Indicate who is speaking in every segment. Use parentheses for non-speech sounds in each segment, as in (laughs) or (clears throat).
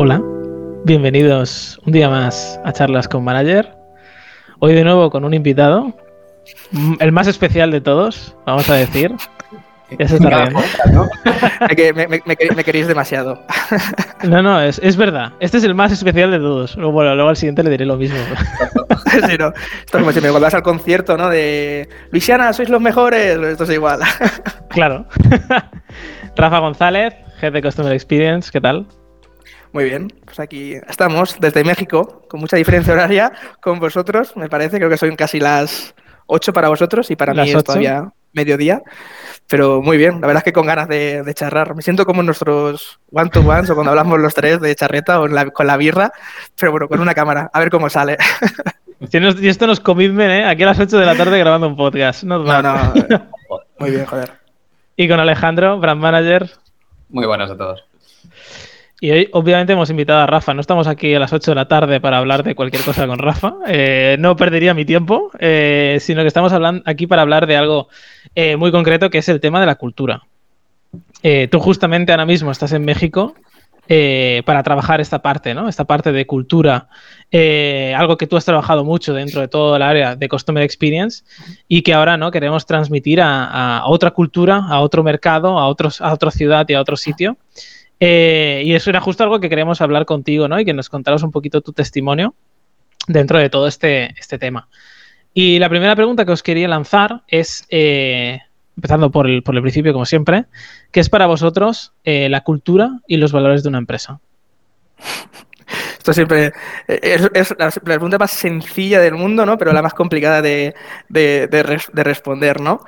Speaker 1: Hola, bienvenidos un día más a Charlas con Manager. Hoy de nuevo con un invitado, mm, el más especial de todos, vamos a decir. Ya se está riendo.
Speaker 2: ¿no? me, me- me- me queréis demasiado. (laughs)
Speaker 1: No, no, es, es verdad. Este es el más especial de todos. Bueno, luego al siguiente le diré lo mismo. (laughs)
Speaker 2: Sí, no. Esto es como siempre, cuando vas al concierto, ¿no? De Luisiana, sois los mejores. Esto es igual. (laughs)
Speaker 1: Claro. Rafa González, Head de Customer Experience, ¿qué tal?
Speaker 2: Muy bien, pues aquí estamos desde México, con mucha diferencia horaria con vosotros, me parece. Creo que son casi las 8 para vosotros y para
Speaker 1: Las
Speaker 2: mí es todavía mediodía. Pero muy bien, la verdad es que con ganas de, de charrar. Me siento como en nuestros one-to-ones o cuando hablamos los tres de charreta o en la- con la birra, pero bueno, con una cámara, a ver cómo sale. (laughs)
Speaker 1: Y esto nos commitment, ¿eh? Aquí a las 8 de la tarde grabando un podcast. Not
Speaker 2: No, no, eh, (laughs) muy bien, joder.
Speaker 1: Y con Alejandro, Brand Manager.
Speaker 3: Muy buenas a todos.
Speaker 1: Y hoy, obviamente, hemos invitado a Rafa. No estamos aquí a las 8 de la tarde para hablar de cualquier cosa con Rafa. Eh, no perdería mi tiempo, eh, sino que estamos hablando aquí para hablar de algo eh, muy concreto, que es el tema de la cultura. Tú justamente ahora mismo estás en México para trabajar esta parte, ¿no? Esta parte de cultura, algo que tú has trabajado mucho dentro de todo el área de Customer Experience y que ahora, ¿no? Queremos transmitir a, a otra cultura, a otro mercado, a, otros, a otra ciudad y a otro sitio. Eh, y eso era justo algo que queremos hablar contigo, ¿no? Y que nos contaras un poquito tu testimonio dentro de todo este, este tema. Y la primera pregunta que os quería lanzar es, eh, empezando por el, por el principio, como siempre, ¿qué es para vosotros eh, la cultura y los valores de una empresa? (laughs)
Speaker 2: Esto siempre es, la, pregunta más sencilla del mundo, ¿no? Pero la más complicada de, de- de res- de responder, ¿no?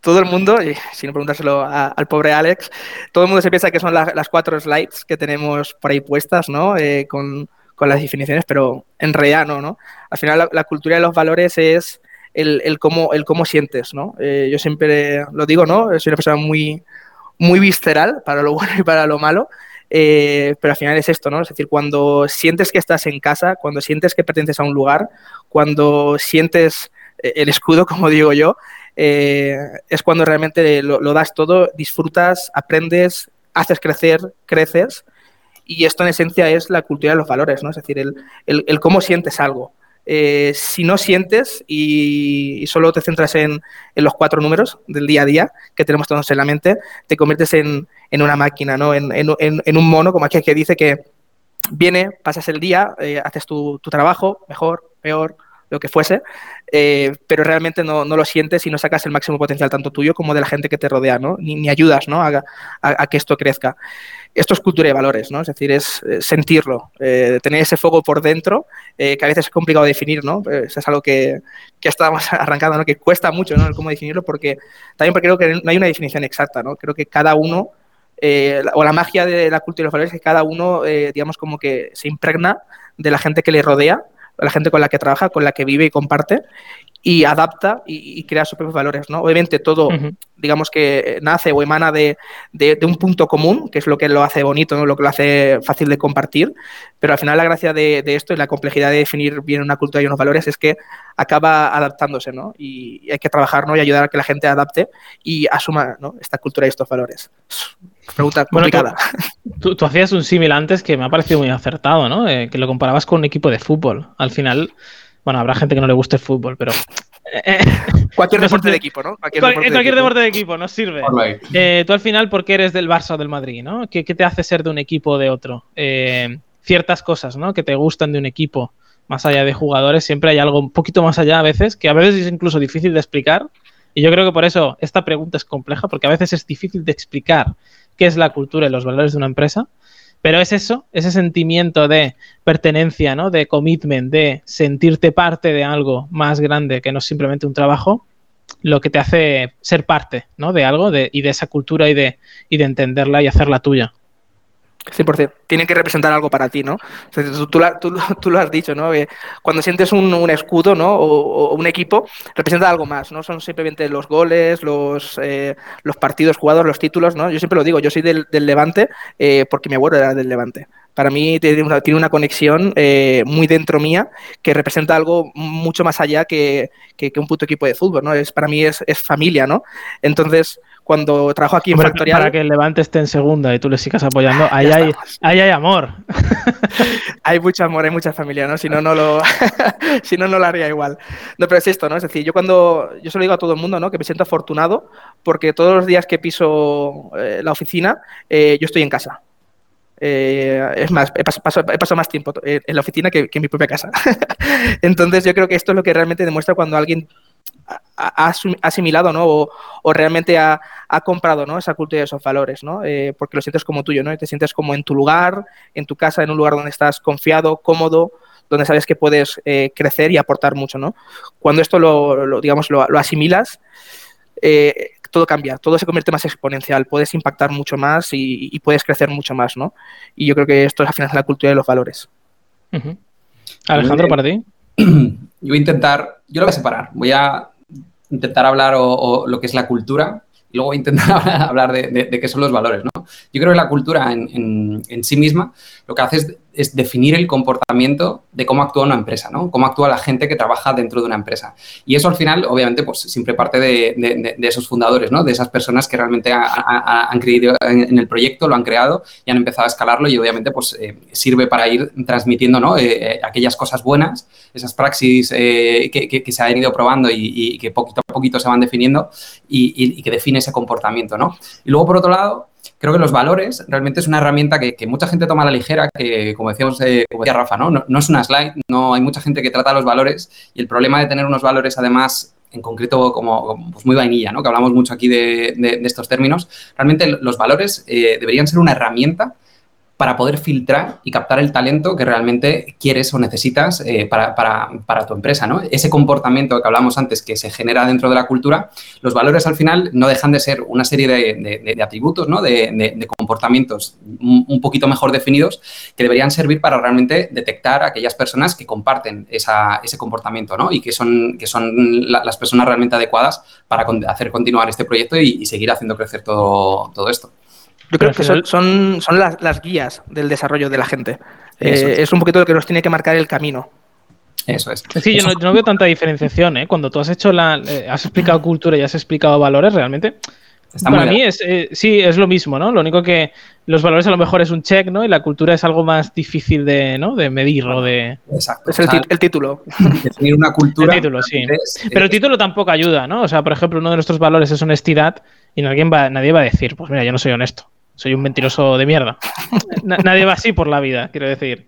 Speaker 2: Todo el mundo, y si no preguntárselo a- al pobre Alex, todo el mundo se piensa que son la- las cuatro slides que tenemos por ahí puestas, ¿no? Eh, con, con las definiciones, pero en realidad no, ¿no? Al final la, la cultura de los valores es el, el cómo, el cómo sientes, ¿no? Eh, yo siempre lo digo, ¿no? Soy una persona muy, muy visceral para lo (laughs) bueno y para lo malo. Eh, pero al final es esto, ¿no? Es decir, cuando sientes que estás en casa, cuando sientes que perteneces a un lugar, cuando sientes eh, el escudo, (laughs) como digo yo, eh, es cuando realmente lo, das todo, disfrutas, aprendes, haces crecer, creces. Y esto en esencia es la cultura de los valores, ¿no? Es decir, el, el- cómo sientes algo. Eh, si no sientes y, solo te centras en, en los cuatro números del día a día que tenemos todos en la mente, te conviertes en, en una máquina, ¿no? En, en- un mono, como aquí que dice que viene, pasas el día, eh, haces tu, tu trabajo, mejor, peor, lo que fuese, eh, pero realmente no, no lo sientes y no sacas el máximo potencial tanto tuyo como de la gente que te rodea, ¿no? Ni, ni ayudas, ¿no? A, a- que esto crezca. Esto es cultura de valores, ¿no? Es decir, es eh, sentirlo, eh, tener ese fuego por dentro, eh, que a veces es complicado definir, ¿no? Es algo que, que estábamos (laughs) arrancando, ¿no? Que cuesta mucho, ¿no? El cómo definirlo, porque también porque creo que no hay una definición exacta, ¿no? Creo que cada uno o la magia de la cultura y los valores es que cada uno, digamos, como que se impregna de la gente que le rodea, de la gente con la que trabaja, con la que vive y comparte, y adapta y, y crea sus propios valores, ¿no? Obviamente todo, digamos que nace o emana de, de- de un punto común, que es lo que lo hace bonito, ¿no? Lo que lo hace fácil de compartir, pero al final la gracia de, de esto y la complejidad de definir bien una cultura y unos valores es que acaba adaptándose, ¿no? Y, y hay que trabajar, ¿no? Y ayudar a que la gente adapte y asuma, ¿no? Esta cultura y estos valores. Pregunta
Speaker 1: Bueno,
Speaker 2: complicada.
Speaker 1: Tú, tú hacías un símil antes que me ha parecido muy acertado, ¿no? Eh, que lo comparabas con un equipo de fútbol. Al final, bueno, habrá gente que no le guste el fútbol, pero... eh,
Speaker 2: Cualquier (laughs)
Speaker 1: no
Speaker 2: deporte de equipo, ¿no? Cualquier
Speaker 1: cual-
Speaker 2: deporte de
Speaker 1: cualquier
Speaker 2: equipo.
Speaker 1: deporte de equipo nos sirve. Eh, tú al final, ¿por qué eres del Barça o del Madrid, no? ¿Qué, qué te hace ser de un equipo o de otro? Eh, ciertas cosas, ¿no? Que te gustan de un equipo, más allá de jugadores, siempre hay algo un poquito más allá a veces, que a veces es incluso difícil de explicar. Y yo creo que por eso esta pregunta es compleja, porque a veces es difícil de explicar qué es la cultura y los valores de una empresa. Pero es eso, ese sentimiento de pertenencia, ¿no? De commitment, de sentirte parte de algo más grande que no es simplemente un trabajo, lo que te hace ser parte, ¿no? De algo de, y de esa cultura y de, y de entenderla y hacerla tuya.
Speaker 2: 100%. Tienen que representar algo para ti, ¿no? Tú, tú tú- lo has dicho, ¿no? Cuando sientes un, un escudo, ¿no? O, o un equipo, representa algo más, ¿no? Son simplemente los goles, los, eh, los partidos jugados, los títulos, ¿no? Yo siempre lo digo, yo soy del, del Levante eh, porque mi abuelo era del Levante. Para mí tiene una, tiene una conexión eh, muy dentro mía que representa algo mucho más allá que, que, un puto equipo de fútbol, ¿no? Es, para mí es, es familia, ¿no? Entonces, cuando trabajo aquí en Factorial...
Speaker 1: Para que el Levante esté en segunda y tú le sigas apoyando, (laughs) ahí, hay, ahí hay amor. (laughs)
Speaker 2: hay mucho amor, hay mucha familia, ¿no? Si no, no lo, (laughs) si no, no lo haría igual. No, pero es esto, ¿no? Es decir, yo cuando... Yo se lo digo a todo el mundo, ¿no? Que me siento afortunado porque todos los días que piso eh, la oficina, eh, yo estoy en casa. Eh, es más, he pasado, más tiempo en la oficina que, en mi propia casa. (laughs) Entonces yo creo que esto es lo que realmente demuestra cuando alguien ha, asimilado ¿no? o, realmente ha, comprado ¿no? esa cultura y esos valores, ¿no? Eh, porque lo sientes como tuyo, ¿no? te sientes como en tu lugar, en tu casa, en un lugar donde estás confiado, cómodo, donde sabes que puedes eh, crecer y aportar mucho. ¿no? Cuando esto lo, digamos, lo, asimilas, todo cambia, todo se convierte más exponencial, puedes impactar mucho más y, puedes crecer mucho más, ¿no? Y yo creo que esto es al final la cultura de los valores.
Speaker 1: Alejandro, para ti. (clears throat)
Speaker 3: Yo voy a intentar, yo lo voy a separar, voy a intentar hablar o lo que es la cultura y luego intentar (laughs) hablar de, qué son los valores. ¿no? Yo creo que la cultura en, sí misma lo que hace es, definir el comportamiento de cómo actúa una empresa, ¿no? cómo actúa la gente que trabaja dentro de una empresa. Y eso al final, obviamente, pues siempre parte de, esos fundadores, ¿no? de esas personas que realmente han creído en, el proyecto, lo han creado y han empezado a escalarlo y obviamente pues eh, sirve para ir transmitiendo ¿no? Eh, eh, aquellas cosas buenas, esas praxis que, se han ido probando y, que poquito a poquito se van definiendo y, y que define ese comportamiento, ¿no? Y luego, por otro lado, creo que los valores realmente es una herramienta que, mucha gente toma a la ligera, que como decíamos, eh, decía Rafa, ¿no? ¿no? es una slide, no hay mucha gente que trata los valores y el problema de tener unos valores además en concreto como pues muy vainilla, ¿no? que hablamos mucho aquí de, estos términos, realmente los valores eh, deberían ser una herramienta para poder filtrar y captar el talento que realmente quieres o necesitas eh, para, tu empresa. ¿no? Ese comportamiento que hablamos antes que se genera dentro de la cultura, los valores al final no dejan de ser una serie de, atributos, ¿no? de, comportamientos un poquito mejor definidos que deberían servir para realmente detectar a aquellas personas que comparten ese comportamiento ¿no? y que son, las personas realmente adecuadas para hacer continuar este proyecto y, seguir haciendo crecer todo esto.
Speaker 2: Yo creo que son, son, las, guías del desarrollo de la gente. Eh, es. un poquito lo que nos tiene que marcar el camino.
Speaker 3: Eso es.
Speaker 1: Sí, yo no, veo tanta diferenciación, ¿eh? Cuando tú has hecho la. Eh, has explicado cultura y has explicado valores, realmente. para mí es, eh, sí, es lo mismo, ¿no? Lo único que los valores a lo mejor es un check, ¿no? Y la cultura es algo más difícil de, ¿no? de medir o de...
Speaker 2: Exacto. Es el, título.
Speaker 3: Definir una cultura...
Speaker 1: El título, sí. Pero el título tampoco ayuda, ¿no? O sea, por ejemplo, uno de nuestros valores es honestidad y nadie va, nadie va a decir, pues mira, yo no soy honesto soy un mentiroso de mierda. nadie va así por la vida, quiero decir.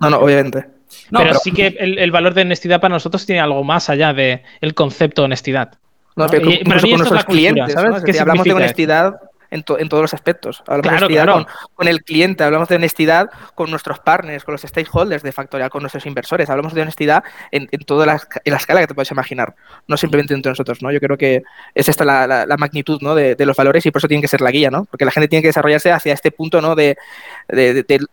Speaker 2: No, no, obviamente.
Speaker 1: pero, sí que el, valor de honestidad para nosotros tiene algo más allá del el concepto de honestidad.
Speaker 2: No, pero para mí con nuestros clientes, ¿sabes? Que hablamos de honestidad, en, todos los aspectos. Hablamos de honestidad Con, el cliente, hablamos de honestidad con nuestros partners, con los stakeholders de Factorial, con nuestros inversores. Hablamos de honestidad en, toda la, escala que te puedes imaginar, no simplemente entre nosotros. ¿no? Yo creo que es esta la, magnitud ¿no? de, los valores y por eso tiene que ser la guía, ¿no? porque la gente tiene que desarrollarse hacia este punto ¿no? de,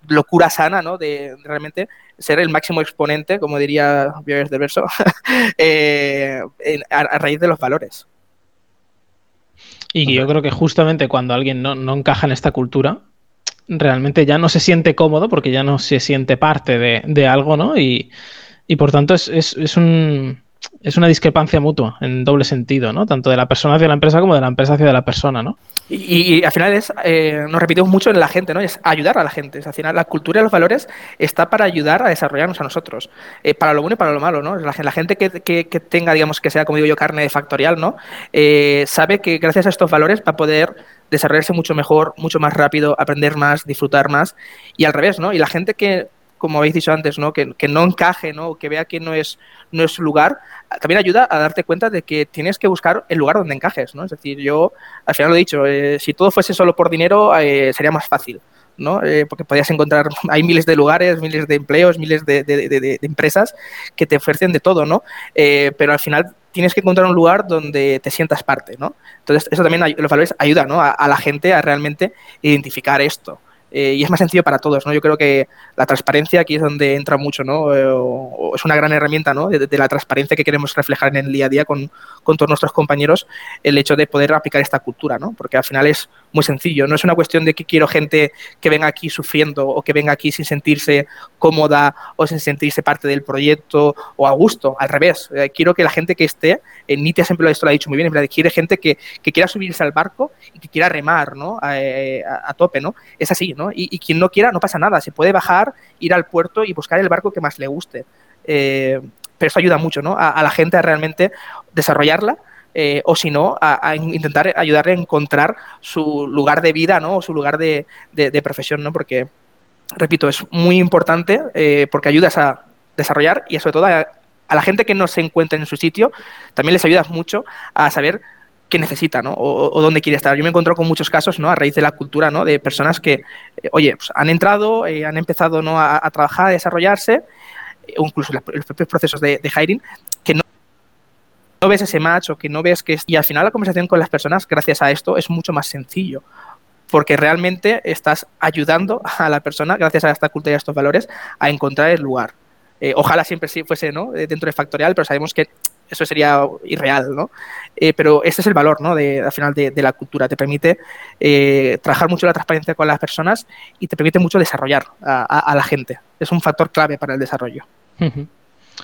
Speaker 2: locura sana, ¿no? de realmente ser el máximo exponente, como diría Bioes de Verso, (laughs) eh, a raíz de los valores.
Speaker 1: Y yo creo que justamente cuando alguien no, encaja en esta cultura, realmente ya no se siente cómodo porque ya no se siente parte de, algo, ¿no? Y, por tanto es, es, un, es una discrepancia mutua en doble sentido, ¿no? Tanto de la persona hacia la empresa como de la empresa hacia la persona, ¿no?
Speaker 2: Y, al final es, eh, nos repetimos mucho en la gente, ¿no? Es ayudar a la gente. al final la cultura y los valores está para ayudar a desarrollarnos a nosotros, eh, para lo bueno y para lo malo, ¿no? La, gente que, tenga, digamos, que sea, como digo yo, carne de factorial, ¿no? Eh, sabe que gracias a estos valores va a poder desarrollarse mucho mejor, mucho más rápido, aprender más, disfrutar más. Y al revés, ¿no? Y la gente que, como habéis dicho antes, ¿no? Que, no encaje, ¿no? que vea que no es, su lugar, también ayuda a darte cuenta de que tienes que buscar el lugar donde encajes. ¿no? Es decir, yo al final lo he dicho, eh, si todo fuese solo por dinero eh, sería más fácil. Eh, porque podías encontrar, (laughs) hay miles de lugares, miles de empleos, miles de, empresas que te ofrecen de todo, pero al final tienes que encontrar un lugar donde te sientas parte, ¿no? Entonces, eso también, los valores ayuda, ¿no? a la gente a realmente identificar esto. Y es más sencillo para todos. Yo creo que la transparencia aquí es donde entra mucho, ¿no? Eh, es una gran herramienta, ¿no? De, la transparencia que queremos reflejar en el día a día con, con, todos nuestros compañeros, el hecho de poder aplicar esta cultura, ¿no? Porque al final es muy sencillo, no es una cuestión de que quiero gente que venga aquí sufriendo o que venga aquí sin sentirse cómoda o sin sentirse parte del proyecto o a gusto, al revés, eh, quiero que la gente que esté, en Nitia siempre lo ha dicho muy bien, en quiere gente que, que, quiera subirse al barco y que quiera remar, ¿no? A, a, tope, ¿no? Es así, ¿no? Y quien no quiera, no pasa nada, se puede bajar ir al puerto y buscar el barco que más le guste. Eh, pero eso ayuda mucho ¿no? a, la gente a realmente desarrollarla. Eh, o si no, a, intentar ayudarle a encontrar su lugar de vida ¿no? o su lugar de, profesión, ¿no? porque, repito, es muy importante eh, porque ayudas a desarrollar y sobre todo a, a, la gente que no se encuentra en su sitio, también les ayudas mucho a saber qué necesita, ¿no? O, dónde quiere estar. Yo me he encontrado con muchos casos, ¿no? A raíz de la cultura, ¿no? De personas que, eh, oye, pues han entrado, eh, han empezado ¿no? a, trabajar, a desarrollarse, eh, o incluso los propios procesos de, hiring, que no, no ves ese match o que no ves que... Y al final la conversación con las personas, gracias a esto, es mucho más sencillo porque realmente estás ayudando a la persona, gracias a esta cultura y a estos valores, a encontrar el lugar. ojalá siempre sí fuese ¿no? dentro de Factorial, pero sabemos que eso sería irreal, ¿no? Eh, pero este es el valor, ¿no? De, al final de, la cultura. Te permite eh, trabajar mucho la transparencia con las personas y te permite mucho desarrollar a, la gente. Es un factor clave para el desarrollo.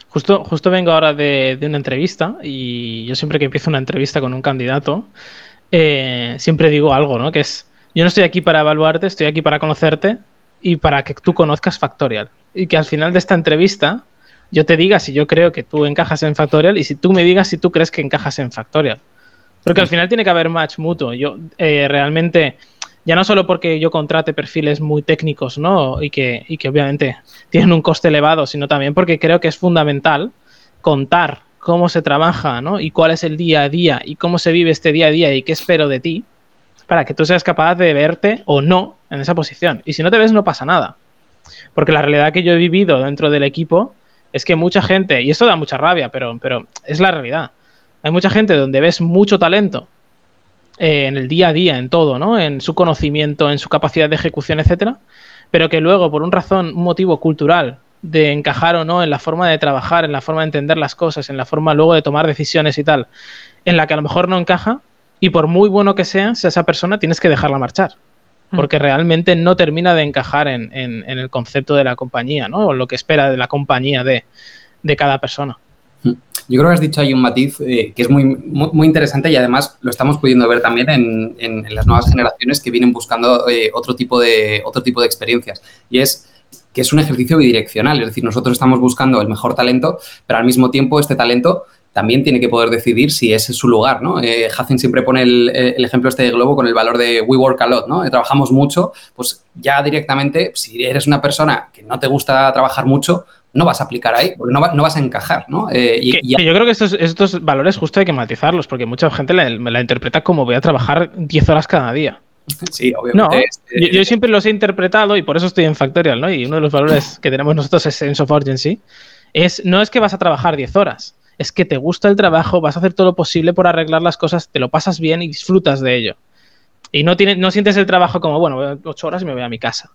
Speaker 1: Justo, justo vengo ahora de, una entrevista y yo siempre que empiezo una entrevista con un candidato, eh, siempre digo algo, ¿no? Que es, yo no estoy aquí para evaluarte, estoy aquí para conocerte y para que tú conozcas Factorial. Y que al final de esta entrevista yo te diga si yo creo que tú encajas en Factorial y si tú me digas si tú crees que encajas en Factorial. Porque al final tiene que haber match mutuo. Yo eh, realmente, ya no solo porque yo contrate perfiles muy técnicos, ¿no? Y que, y que obviamente tienen un coste elevado, sino también porque creo que es fundamental contar cómo se trabaja, ¿no? Y cuál es el día a día y cómo se vive este día a día y qué espero de ti para que tú seas capaz de verte o no en esa posición. Y si no te ves, no pasa nada. Porque la realidad que yo he vivido dentro del equipo es que mucha gente, y esto da mucha rabia, pero, pero es la realidad. Hay mucha gente donde ves mucho talento eh, en el día a día, en todo, ¿no? En su conocimiento, en su capacidad de ejecución, etcétera, pero que luego, por un razón, un motivo cultural de encajar o no en la forma de trabajar, en la forma de entender las cosas, en la forma luego de tomar decisiones y tal, en la que a lo mejor no encaja, y por muy bueno que sea, esa persona tienes que dejarla marchar. Porque realmente no termina de encajar en, el concepto de la compañía, ¿no? O lo que espera de la compañía de, cada persona.
Speaker 3: Yo creo que has dicho ahí un matiz eh, que es muy, muy, interesante y además lo estamos pudiendo ver también en, las nuevas generaciones que vienen buscando eh, otro, tipo de, otro tipo de experiencias. Y es que es un ejercicio bidireccional, es decir, nosotros estamos buscando el mejor talento, pero al mismo tiempo este talento también tiene que poder decidir si ese es su lugar, ¿no? Eh, siempre pone el, ejemplo este de Globo con el valor de we work a lot, ¿no? Eh, trabajamos mucho, pues ya directamente, si eres una persona que no te gusta trabajar mucho, no vas a aplicar ahí, porque no, vas a encajar, ¿no?
Speaker 1: Eh, y, yo creo que estos, estos, valores justo hay que matizarlos, porque mucha gente me la interpreta como voy a trabajar 10 horas cada día. (laughs)
Speaker 3: Sí, obviamente.
Speaker 1: No, yo, siempre los he interpretado y por eso estoy en Factorial, ¿no? Y uno de los valores que tenemos nosotros es Sense of Urgency. Es, no es que vas a trabajar 10 horas, es que te gusta el trabajo, vas a hacer todo lo posible por arreglar las cosas, te lo pasas bien y disfrutas de ello. Y no, no sientes el trabajo como, bueno, ocho horas y me voy a mi casa.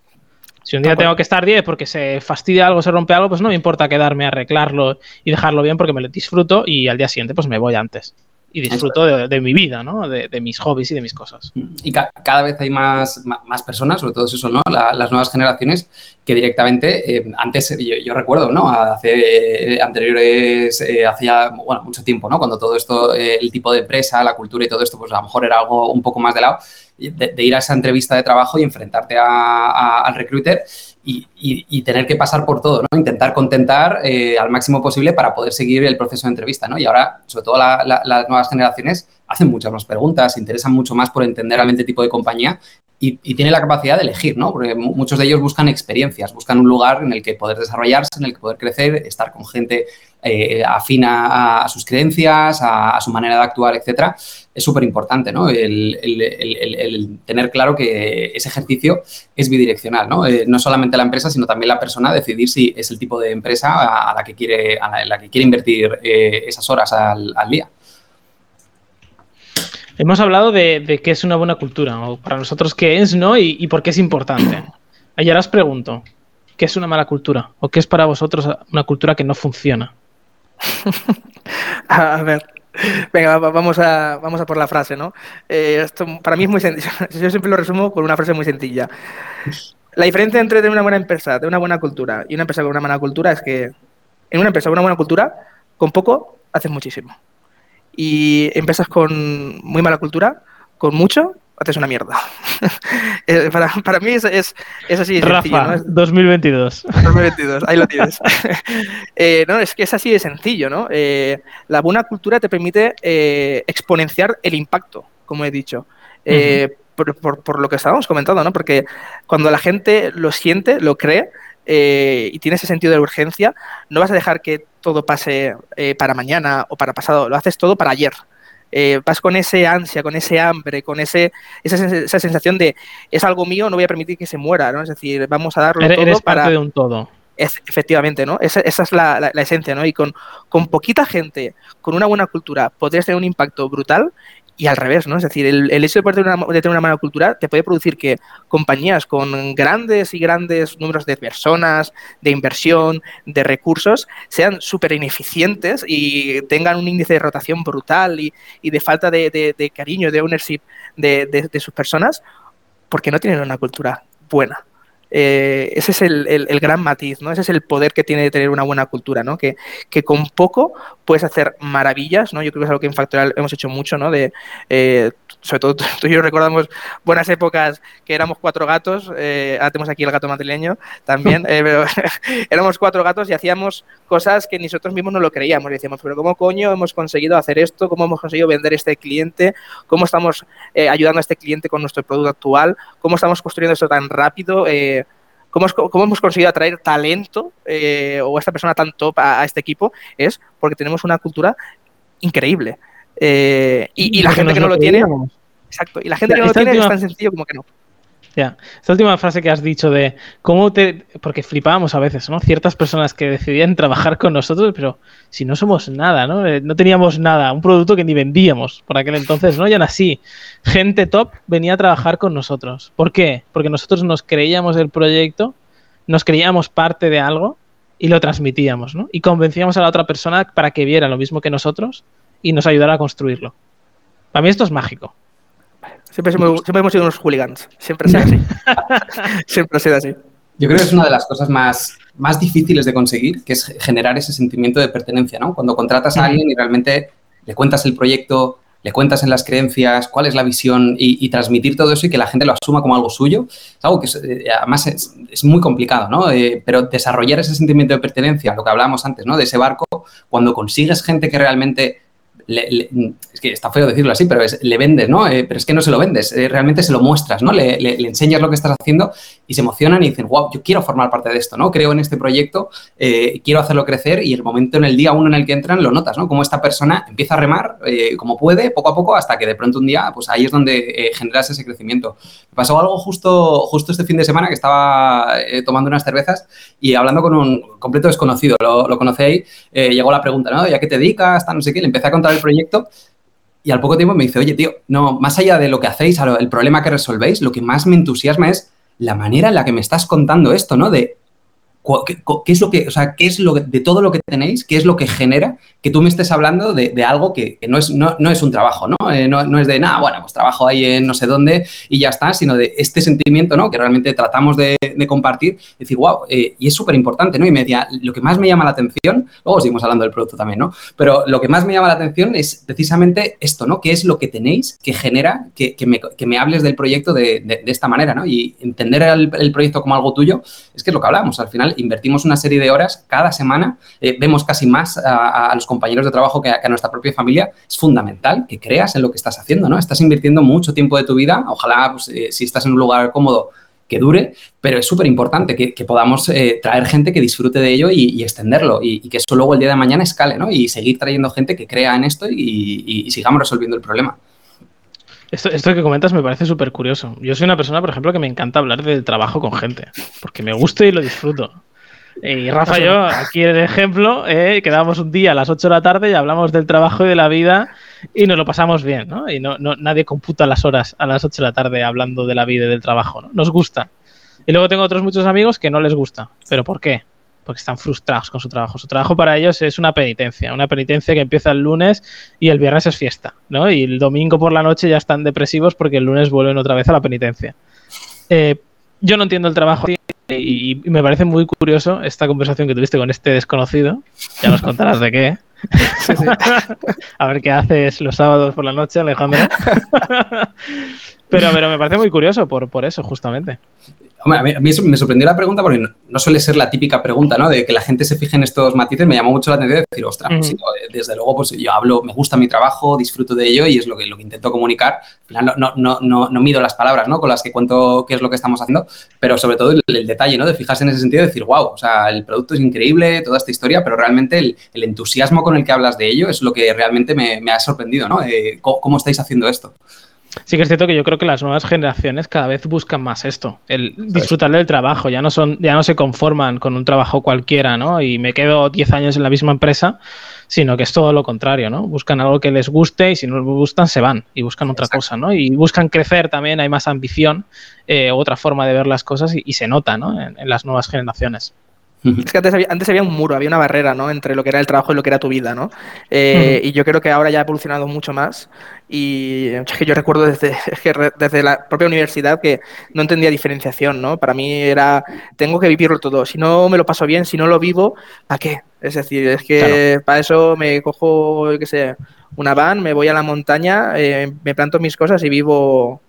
Speaker 1: Si un día tengo que estar diez porque se fastidia algo, se rompe algo, pues no me importa quedarme a arreglarlo y dejarlo bien porque me lo disfruto y al día siguiente pues me voy antes y disfruto de, mi vida, ¿no? De, mis hobbies y de mis cosas.
Speaker 3: Y cada vez hay más, más, personas, sobre todo eso, ¿no? las nuevas generaciones que directamente, eh, antes yo, recuerdo, ¿no? Hace eh, anteriores, eh, hacía, bueno, mucho tiempo, ¿no? Cuando todo esto, el tipo de empresa, la cultura y todo esto, pues a lo mejor era algo un poco más de lado, de, ir a esa entrevista de trabajo y enfrentarte al recruiter y, tener que pasar por todo, ¿no? Intentar contentar eh, al máximo posible para poder seguir el proceso de entrevista, ¿no? Y ahora, sobre todo las nuevas generaciones, hacen muchas más preguntas, se interesan mucho más por entender realmente el tipo de compañía y, y tienen la capacidad de elegir, ¿no? Porque muchos de ellos buscan experiencias, buscan un lugar en el que poder desarrollarse, en el que poder crecer, estar con gente eh, afina a, sus creencias, a, su manera de actuar, etcétera, es súper importante, ¿no? El, tener claro que ese ejercicio es bidireccional, ¿no? Eh, no solamente la empresa, sino también la persona decidir si es el tipo de empresa a, la que quiere, a la, que quiere invertir eh, esas horas al, día.
Speaker 1: Hemos hablado de, qué es una buena cultura, o para nosotros qué es, ¿no? Y, por qué es importante. Y ahora os pregunto, qué es una mala cultura? ¿O qué es para vosotros una cultura que no funciona? (laughs)
Speaker 2: a ver, venga, vamos a, vamos a por la frase, ¿no? Eh, esto para mí es muy sencillo. (laughs) Yo siempre lo resumo con una frase muy sencilla. La diferencia entre tener una buena empresa, tener una buena cultura y una empresa con una mala cultura es que en una empresa con una buena cultura, con poco haces muchísimo. Y empresas con muy mala cultura, con mucho haces una mierda. (laughs) Eh, para, para, mí es, es, es así
Speaker 1: de sencillo. ¿no? 2022.
Speaker 2: 2022, (laughs) ahí lo tienes. (laughs) eh, no, es que es así de sencillo, ¿no? Eh, la buena cultura te permite eh, exponenciar el impacto, como he dicho. Uh por, por, por, lo que estábamos comentando, ¿no? Porque cuando la gente lo siente, lo cree y tiene ese sentido de urgencia, no vas a dejar que todo pase para mañana o para pasado, lo haces todo para ayer eh, vas con ese ansia, con ese hambre, con ese, esa, esa, sensación de es algo mío, no voy a permitir que se muera, ¿no? Es decir, vamos a darlo
Speaker 1: eres,
Speaker 2: todo
Speaker 1: eres
Speaker 2: para...
Speaker 1: parte de un todo.
Speaker 2: Es, efectivamente, ¿no? Esa, esa es la, la, la, esencia, ¿no? Y con, con poquita gente, con una buena cultura, podrías tener un impacto brutal y al revés, ¿no? Es decir, el, hecho de, poder tener una, de tener una mala cultura te puede producir que compañías con grandes y grandes números de personas, de inversión, de recursos, sean súper ineficientes y tengan un índice de rotación brutal y, y de falta de, de, de, cariño, de ownership de, de, sus personas, porque no tienen una cultura buena. Eh, ese es el, el, el, gran matiz, ¿no? Ese es el poder que tiene de tener una buena cultura, ¿no? Que, que con poco puedes hacer maravillas, ¿no? Yo creo que es algo que en Factorial hemos hecho mucho, ¿no? De, eh, sobre todo (laughs) tú y yo recordamos buenas épocas que éramos cuatro gatos, eh, ahora tenemos aquí el gato madrileño también, (laughs) eh, pero (laughs) éramos cuatro gatos y hacíamos cosas que nosotros mismos no lo creíamos. Y decíamos, pero ¿cómo coño hemos conseguido hacer esto? ¿Cómo hemos conseguido vender este cliente? ¿Cómo estamos eh, ayudando a este cliente con nuestro producto actual? ¿Cómo estamos construyendo esto tan rápido? Eh, ¿Cómo, ¿Cómo, hemos conseguido atraer talento eh, o esta persona tan top a, a, este equipo? Es porque tenemos una cultura increíble. Eh, y, y, la gente que no lo, tiene. Exacto. Y la gente que no lo tiene es tan sencillo como que no.
Speaker 1: Ya, esta última frase que has dicho de cómo te. Porque flipábamos a veces, ¿no? Ciertas personas que decidían trabajar con nosotros, pero si no somos nada, ¿no? Eh, No teníamos nada, un producto que ni vendíamos por aquel entonces, ¿no? Y aún así, gente top venía a trabajar con nosotros. ¿Por qué? Porque nosotros nos creíamos el proyecto, nos creíamos parte de algo y lo transmitíamos, ¿no? Y convencíamos a la otra persona para que viera lo mismo que nosotros y nos ayudara a construirlo. Para mí esto es mágico.
Speaker 2: Siempre, hemos, siempre hemos sido unos hooligans. Siempre ha sido así. (laughs) (laughs) siempre ha sido así.
Speaker 3: Yo creo que es una de las cosas más, más difíciles de conseguir, que es generar ese sentimiento de pertenencia, ¿no? Cuando contratas a alguien y realmente le cuentas el proyecto, le cuentas en las creencias, cuál es la visión y, y, transmitir todo eso y que la gente lo asuma como algo suyo, es algo que es, eh, además es, es, muy complicado, ¿no? Eh, pero desarrollar ese sentimiento de pertenencia, lo que hablábamos antes, ¿no? De ese barco, cuando consigues gente que realmente es que está feo decirlo así, pero le vendes, ¿no? Eh, pero es que no se lo vendes, eh, realmente se lo muestras, ¿no? Le, enseñas lo que estás haciendo y se emocionan y dicen, wow, yo quiero formar parte de esto, ¿no? Creo en este proyecto, eh, quiero hacerlo crecer y el momento en el día uno en el que entran lo notas, ¿no? Como esta persona empieza a remar como puede, poco a poco, hasta que de pronto un día, pues ahí es donde generas ese crecimiento. Me pasó algo justo, justo este fin de semana que estaba tomando unas cervezas y hablando con un completo desconocido, lo, lo conocéis, llegó la pregunta, ¿no? ¿Ya qué te dedicas? Hasta no sé qué, le empecé a contar el proyecto y al poco tiempo me dice, oye, tío, no, más allá de lo que hacéis, el problema que resolvéis, lo que más me entusiasma es la manera en la que me estás contando esto, ¿no? De qué, es lo que, o sea, qué es lo de todo lo que tenéis, qué es lo que genera que tú me estés hablando de, algo que, que, no, es, no, no, es un trabajo, ¿no? Eh, ¿no? no, es de, nada, bueno, pues trabajo ahí en no sé dónde y ya está, sino de este sentimiento, ¿no? Que realmente tratamos de, de compartir, decir, wow, eh, y es súper importante, ¿no? Y me decía, lo que más me llama la atención, luego seguimos hablando del producto también, ¿no? Pero lo que más me llama la atención es precisamente esto, ¿no? ¿Qué es lo que tenéis que genera que, que, me, que me, hables del proyecto de, de, de, esta manera, ¿no? Y entender el, el, proyecto como algo tuyo, es que es lo que hablamos, al final invertimos una serie de horas cada semana, eh, vemos casi más a, los compañeros de trabajo que a, nuestra propia familia, es fundamental que creas en lo que estás haciendo, ¿no? Estás invirtiendo mucho tiempo de tu vida, ojalá pues, eh, si estás en un lugar cómodo que dure, pero es súper importante que, podamos eh, traer gente que disfrute de ello y, y extenderlo y, y, que eso luego el día de mañana escale, ¿no? Y seguir trayendo gente que crea en esto y, sigamos resolviendo el problema.
Speaker 1: Esto, esto, que comentas me parece súper curioso. Yo soy una persona, por ejemplo, que me encanta hablar del trabajo con gente, porque me gusta y lo disfruto. Y Rafa y yo, aquí el ejemplo, eh, quedamos un día a las 8 de la tarde y hablamos del trabajo y de la vida y nos lo pasamos bien, ¿no? Y no, no, nadie computa las horas a las 8 de la tarde hablando de la vida y del trabajo, ¿no? Nos gusta. Y luego tengo otros muchos amigos que no les gusta. ¿Pero por qué? Porque están frustrados con su trabajo. Su trabajo para ellos es una penitencia, una penitencia que empieza el lunes y el viernes es fiesta, ¿no? Y el domingo por la noche ya están depresivos porque el lunes vuelven otra vez a la penitencia. Eh, yo no entiendo el trabajo y, me parece muy curioso esta conversación que tuviste con este desconocido. Ya nos contarás de qué. (laughs) a ver qué haces los sábados por la noche, Alejandro. (laughs) pero, pero me parece muy curioso por, por eso, justamente
Speaker 3: a mí, me sorprendió la pregunta porque no, suele ser la típica pregunta, ¿no? De que la gente se fije en estos matices, me llamó mucho la atención de decir, ostras, pues desde luego, pues yo hablo, me gusta mi trabajo, disfruto de ello y es lo que, lo que intento comunicar. Al final no, no, no, no, mido las palabras, ¿no? Con las que cuento qué es lo que estamos haciendo, pero sobre todo el, detalle, ¿no? De fijarse en ese sentido y decir, wow, o sea, el producto es increíble, toda esta historia, pero realmente el, entusiasmo con el que hablas de ello es lo que realmente me, ha sorprendido, ¿no? Eh, ¿cómo, estáis haciendo esto?
Speaker 1: Sí que es cierto que yo creo que las nuevas generaciones cada vez buscan más esto, el disfrutar del trabajo, ya no son, ya no se conforman con un trabajo cualquiera, ¿no? Y me quedo 10 años en la misma empresa, sino que es todo lo contrario, ¿no? Buscan algo que les guste y si no les gustan se van y buscan otra cosa, ¿no? Y buscan crecer también, hay más ambición, eh, otra forma de ver las cosas y, se nota, ¿no? en las nuevas generaciones.
Speaker 2: Es que antes había, un muro, había una barrera, ¿no? Entre lo que era el trabajo y lo que era tu vida, ¿no? Eh, y yo creo que ahora ya ha evolucionado mucho más. Y es que yo recuerdo desde, (laughs) desde la propia universidad que no entendía diferenciación, ¿no? Para mí era, tengo que vivirlo todo. Si no me lo paso bien, si no lo vivo, ¿para qué? Es decir, es que para eso me cojo, qué sé, una van, me voy a la montaña, eh, me planto mis cosas y vivo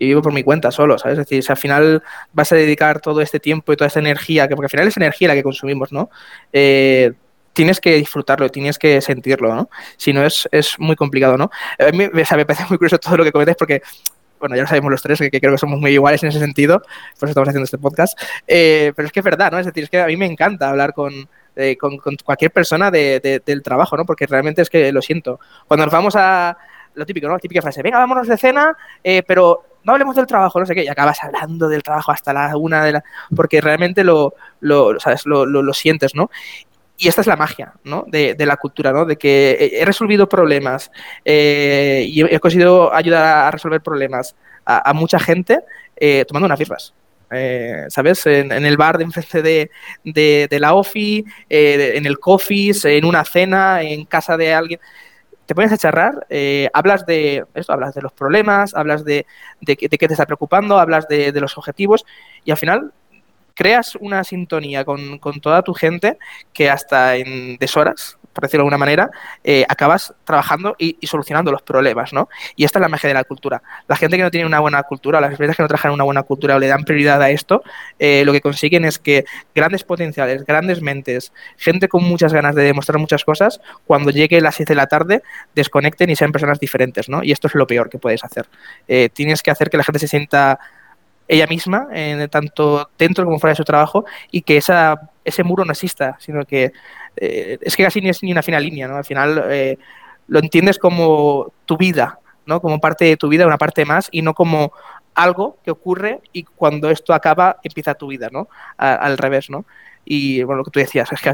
Speaker 2: y vivo por mi cuenta solo, ¿sabes? Es decir, si al final vas a dedicar todo este tiempo y toda esta energía, que porque al final es energía la que consumimos, ¿no? Eh, tienes que disfrutarlo, tienes que sentirlo, ¿no? Si no, es, es muy complicado, ¿no? A mí me, me parece muy curioso todo lo que comentáis porque bueno, ya lo sabemos los tres, que, creo que somos muy iguales en ese sentido, por eso estamos haciendo este podcast, eh, pero es que es verdad, ¿no? Es decir, es que a mí me encanta hablar con, eh, con, cualquier persona de, del trabajo, ¿no? Porque realmente es que lo siento. Cuando nos vamos a, lo típico, ¿no? La típica frase, venga, vámonos de cena, pero no hablemos del trabajo, no sé qué, y acabas hablando del trabajo hasta la una de la... porque realmente lo, lo, ¿sabes? lo, lo, sientes, ¿no? Y esta es la magia ¿no? de, de, la cultura, ¿no? de que he resolvido problemas eh, y he conseguido ayudar a resolver problemas a, mucha gente eh, tomando unas birras. Eh, ¿Sabes? En, el bar de enfrente de, de, la OFI, en el coffee, en una cena, en casa de alguien te pones a charrar, eh, hablas de esto, hablas de los problemas, hablas de, de, qué te está preocupando, hablas de, de, los objetivos y al final creas una sintonía con, con toda tu gente que hasta en deshoras por decirlo de alguna manera, eh, acabas trabajando y, solucionando los problemas, ¿no? Y esta es la magia de la cultura. La gente que no tiene una buena cultura, las empresas que no trabajan una buena cultura o le dan prioridad a esto, eh, lo que consiguen es que grandes potenciales, grandes mentes, gente con muchas ganas de demostrar muchas cosas, cuando llegue las 6 de la tarde, desconecten y sean personas diferentes, ¿no? Y esto es lo peor que puedes hacer. Eh, tienes que hacer que la gente se sienta ella misma, tanto dentro como fuera de su trabajo, y que ese muro no exista, sino que eh, es que casi ni es ni una fina línea, ¿no? Al final eh, lo entiendes como tu vida, ¿no? Como parte de tu vida, una parte más, y no como algo que ocurre y cuando esto acaba empieza tu vida, ¿no? al revés, ¿no? Y bueno, lo que tú decías, es que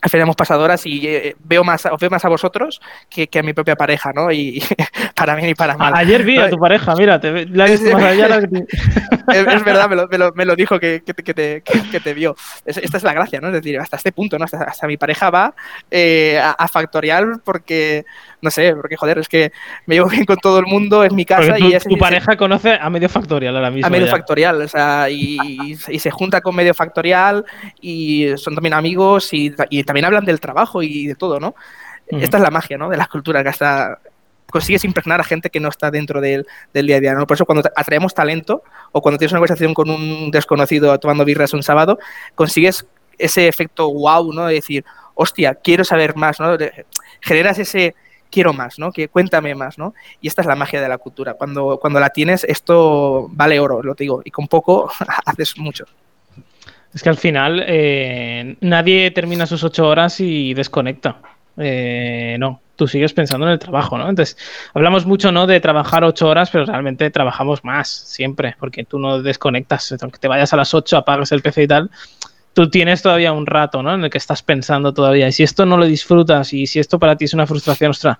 Speaker 2: al final hemos pasado horas y eh, veo más, os veo más a vosotros que, a mi propia pareja, ¿no? Y (laughs) para mí y para mal.
Speaker 1: Ayer vi a tu pareja, mira, te, la he visto más allá. (laughs)
Speaker 2: es, verdad, me lo, dijo que, te, vio. esta es la gracia, ¿no? Es decir, hasta este punto, ¿no? Hasta, mi pareja va eh, a, Factorial porque, no sé, porque joder, es que me llevo bien con todo el mundo, es mi casa y...
Speaker 1: tu pareja conoce a Medio Factorial ahora mismo.
Speaker 2: A Medio Factorial, o sea, y, se junta con Medio Factorial y son también amigos y, y también hablan del trabajo y de todo, ¿no? Esta es la magia, ¿no? De las culturas, que hasta consigues impregnar a gente que no está dentro del, día a día, ¿no? Por eso cuando atraemos talento o cuando tienes una conversación con un desconocido tomando birras un sábado, consigues ese efecto wow, ¿no? De decir, hostia, quiero saber más, ¿no? Generas ese quiero más, ¿no? Que cuéntame más, ¿no? Y esta es la magia de la cultura. Cuando, cuando la tienes, esto vale oro, lo digo, y con poco (laughs) haces mucho.
Speaker 1: Es que al final eh, nadie termina sus ocho horas y desconecta. Eh, no, tú sigues pensando en el trabajo, ¿no? Entonces, hablamos mucho, ¿no? De trabajar ocho horas, pero realmente trabajamos más siempre, porque tú no desconectas. Aunque te vayas a las ocho, apagas el PC y tal, tú tienes todavía un rato, ¿no? En el que estás pensando todavía. Y si esto no lo disfrutas y si esto para ti es una frustración, ostras,